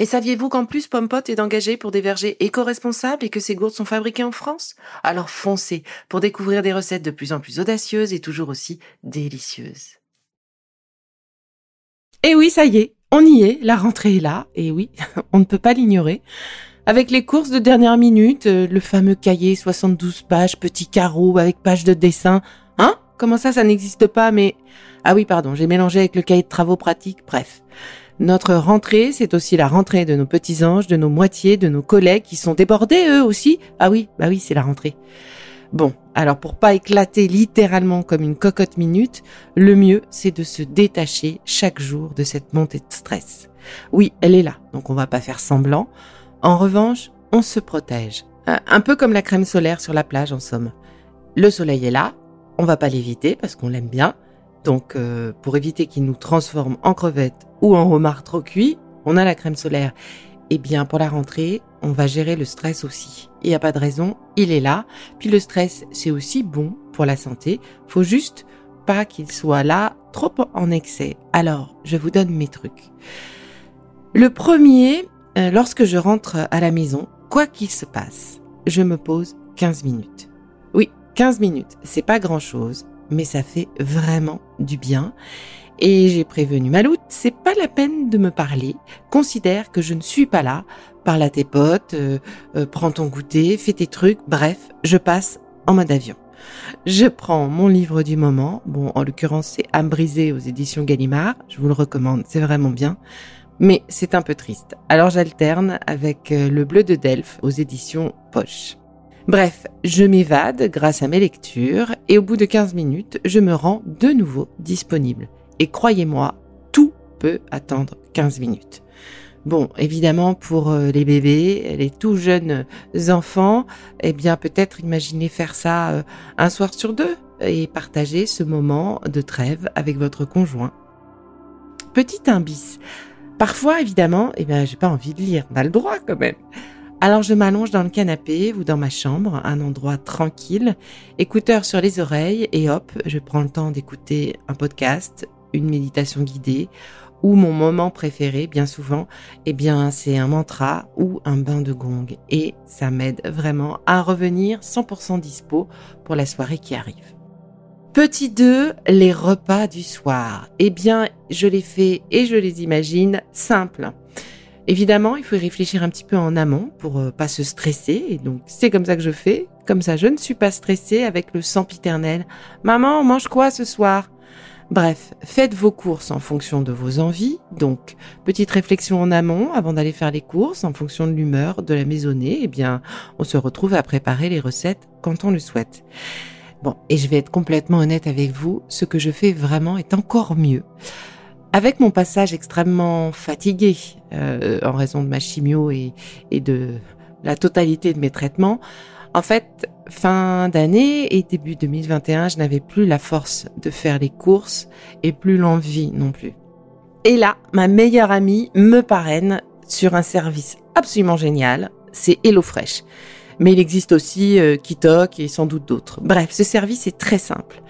Et saviez-vous qu'en plus Pompot est engagé pour des vergers éco-responsables et que ces gourdes sont fabriquées en France? Alors foncez pour découvrir des recettes de plus en plus audacieuses et toujours aussi délicieuses. Et oui, ça y est, on y est, la rentrée est là, et oui, on ne peut pas l'ignorer. Avec les courses de dernière minute, euh, le fameux cahier 72 pages, petit carreau avec page de dessin. Comment ça, ça n'existe pas, mais... Ah oui, pardon, j'ai mélangé avec le cahier de travaux pratiques, bref. Notre rentrée, c'est aussi la rentrée de nos petits anges, de nos moitiés, de nos collègues qui sont débordés eux aussi. Ah oui, bah oui, c'est la rentrée. Bon, alors pour pas éclater littéralement comme une cocotte minute, le mieux c'est de se détacher chaque jour de cette montée de stress. Oui, elle est là, donc on va pas faire semblant. En revanche, on se protège. Un peu comme la crème solaire sur la plage en somme. Le soleil est là, on va pas l'éviter parce qu'on l'aime bien, donc, euh, pour éviter qu'il nous transforme en crevettes ou en homard trop cuit, on a la crème solaire. Eh bien, pour la rentrée, on va gérer le stress aussi. Il n'y a pas de raison, il est là. Puis le stress, c'est aussi bon pour la santé. Faut juste pas qu'il soit là trop en excès. Alors, je vous donne mes trucs. Le premier, euh, lorsque je rentre à la maison, quoi qu'il se passe, je me pose 15 minutes. Oui, 15 minutes, c'est pas grand chose, mais ça fait vraiment du bien. Et j'ai prévenu Maloute, c'est pas la peine de me parler. Considère que je ne suis pas là. Parle à tes potes, euh, euh, prends ton goûter, fais tes trucs. Bref, je passe en mode avion. Je prends mon livre du moment. Bon, en l'occurrence, c'est Âme brisée aux éditions Gallimard. Je vous le recommande, c'est vraiment bien. Mais c'est un peu triste. Alors j'alterne avec euh, Le Bleu de Delphes aux éditions Poche. Bref, je m'évade grâce à mes lectures et au bout de 15 minutes, je me rends de nouveau disponible. Et croyez-moi, tout peut attendre 15 minutes. Bon, évidemment, pour euh, les bébés, les tout jeunes enfants, eh bien, peut-être imaginez faire ça euh, un soir sur deux et partager ce moment de trêve avec votre conjoint. Petit imbis. Parfois, évidemment, eh bien, j'ai pas envie de lire. On a le droit quand même. Alors je m'allonge dans le canapé ou dans ma chambre, un endroit tranquille, écouteur sur les oreilles et hop, je prends le temps d'écouter un podcast, une méditation guidée ou mon moment préféré, bien souvent, eh bien c'est un mantra ou un bain de gong et ça m'aide vraiment à revenir 100% dispo pour la soirée qui arrive. Petit 2, les repas du soir. Eh bien, je les fais et je les imagine simples. Évidemment, il faut y réfléchir un petit peu en amont pour euh, pas se stresser. Et donc, c'est comme ça que je fais. Comme ça, je ne suis pas stressée avec le sempiternel. Maman, on mange quoi ce soir? Bref, faites vos courses en fonction de vos envies. Donc, petite réflexion en amont avant d'aller faire les courses en fonction de l'humeur, de la maisonnée. Eh bien, on se retrouve à préparer les recettes quand on le souhaite. Bon, et je vais être complètement honnête avec vous, ce que je fais vraiment est encore mieux. Avec mon passage extrêmement fatigué euh, en raison de ma chimio et, et de la totalité de mes traitements, en fait, fin d'année et début 2021, je n'avais plus la force de faire les courses et plus l'envie non plus. Et là, ma meilleure amie me parraine sur un service absolument génial, c'est HelloFresh. Mais il existe aussi euh, Kitok et sans doute d'autres. Bref, ce service est très simple.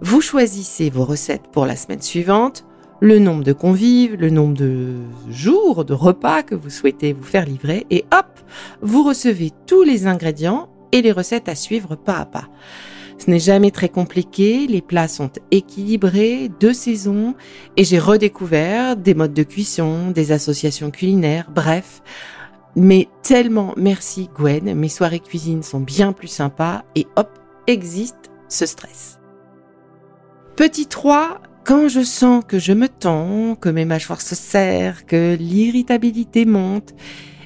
Vous choisissez vos recettes pour la semaine suivante, le nombre de convives, le nombre de jours, de repas que vous souhaitez vous faire livrer et hop, vous recevez tous les ingrédients et les recettes à suivre pas à pas. Ce n'est jamais très compliqué, les plats sont équilibrés, de saison, et j'ai redécouvert des modes de cuisson, des associations culinaires, bref. Mais tellement merci Gwen, mes soirées cuisine sont bien plus sympas et hop, existe ce stress. Petit 3, Quand je sens que je me tends, que mes mâchoires se serrent, que l'irritabilité monte,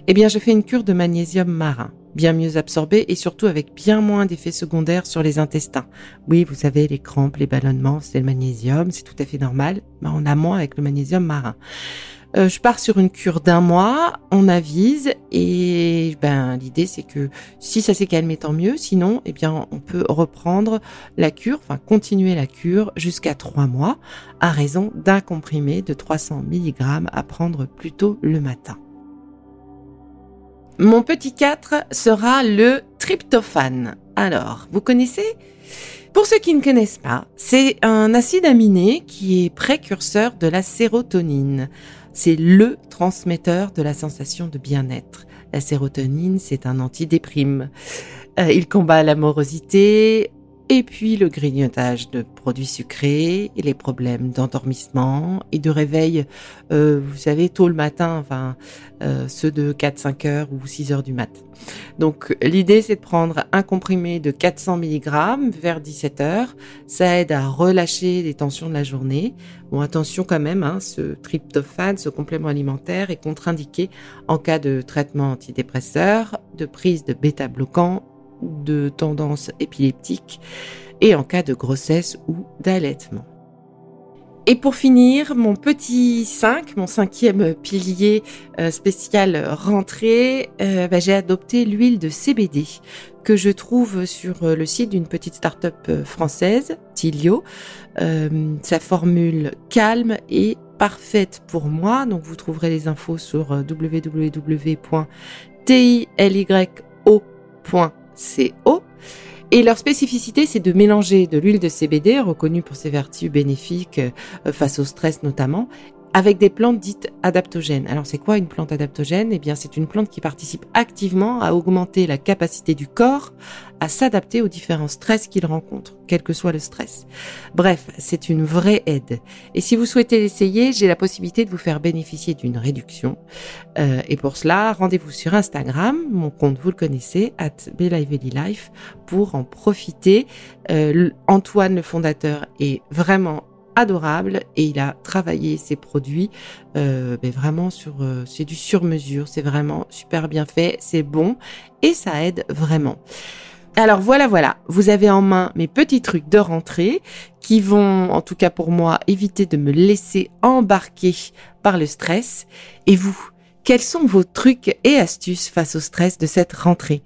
eh bien je fais une cure de magnésium marin bien mieux absorbé et surtout avec bien moins d'effets secondaires sur les intestins. Oui, vous savez, les crampes, les ballonnements, c'est le magnésium, c'est tout à fait normal, mais on a moins avec le magnésium marin. Euh, je pars sur une cure d'un mois, on avise et ben l'idée c'est que si ça s'est calmé tant mieux, sinon eh bien on peut reprendre la cure, enfin continuer la cure jusqu'à trois mois à raison d'un comprimé de 300 mg à prendre plutôt le matin. Mon petit 4 sera le tryptophane. Alors, vous connaissez? Pour ceux qui ne connaissent pas, c'est un acide aminé qui est précurseur de la sérotonine. C'est le transmetteur de la sensation de bien-être. La sérotonine, c'est un antidéprime. Euh, il combat l'amorosité, et puis le grignotage de produits sucrés et les problèmes d'endormissement et de réveil, euh, vous savez, tôt le matin, enfin euh, ceux de 4-5 heures ou 6 heures du mat. Donc l'idée c'est de prendre un comprimé de 400 mg vers 17 heures. Ça aide à relâcher les tensions de la journée. Bon attention quand même, hein, ce tryptophane, ce complément alimentaire est contre-indiqué en cas de traitement antidépresseur, de prise de bêta-bloquants de tendance épileptique et en cas de grossesse ou d'allaitement. Et pour finir, mon petit 5, mon cinquième pilier euh, spécial rentrée, euh, bah, j'ai adopté l'huile de CBD que je trouve sur euh, le site d'une petite start-up française, Tilio. sa formule calme et parfaite pour moi. Donc vous trouverez les infos sur www.tilyo.com CO. Et leur spécificité, c'est de mélanger de l'huile de CBD, reconnue pour ses vertus bénéfiques euh, face au stress notamment, avec des plantes dites adaptogènes. Alors c'est quoi une plante adaptogène? Eh bien c'est une plante qui participe activement à augmenter la capacité du corps à s'adapter aux différents stress qu'il rencontre, quel que soit le stress. Bref, c'est une vraie aide. Et si vous souhaitez l'essayer, j'ai la possibilité de vous faire bénéficier d'une réduction. Euh, et pour cela, rendez-vous sur Instagram, mon compte vous le connaissez, at Life, pour en profiter. Euh, Antoine, le fondateur, est vraiment adorable et il a travaillé ses produits euh, mais vraiment sur euh, c'est du sur mesure c'est vraiment super bien fait c'est bon et ça aide vraiment. Alors voilà voilà vous avez en main mes petits trucs de rentrée qui vont en tout cas pour moi éviter de me laisser embarquer par le stress. Et vous quels sont vos trucs et astuces face au stress de cette rentrée?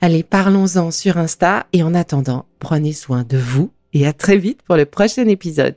Allez, parlons-en sur Insta et en attendant, prenez soin de vous et à très vite pour le prochain épisode.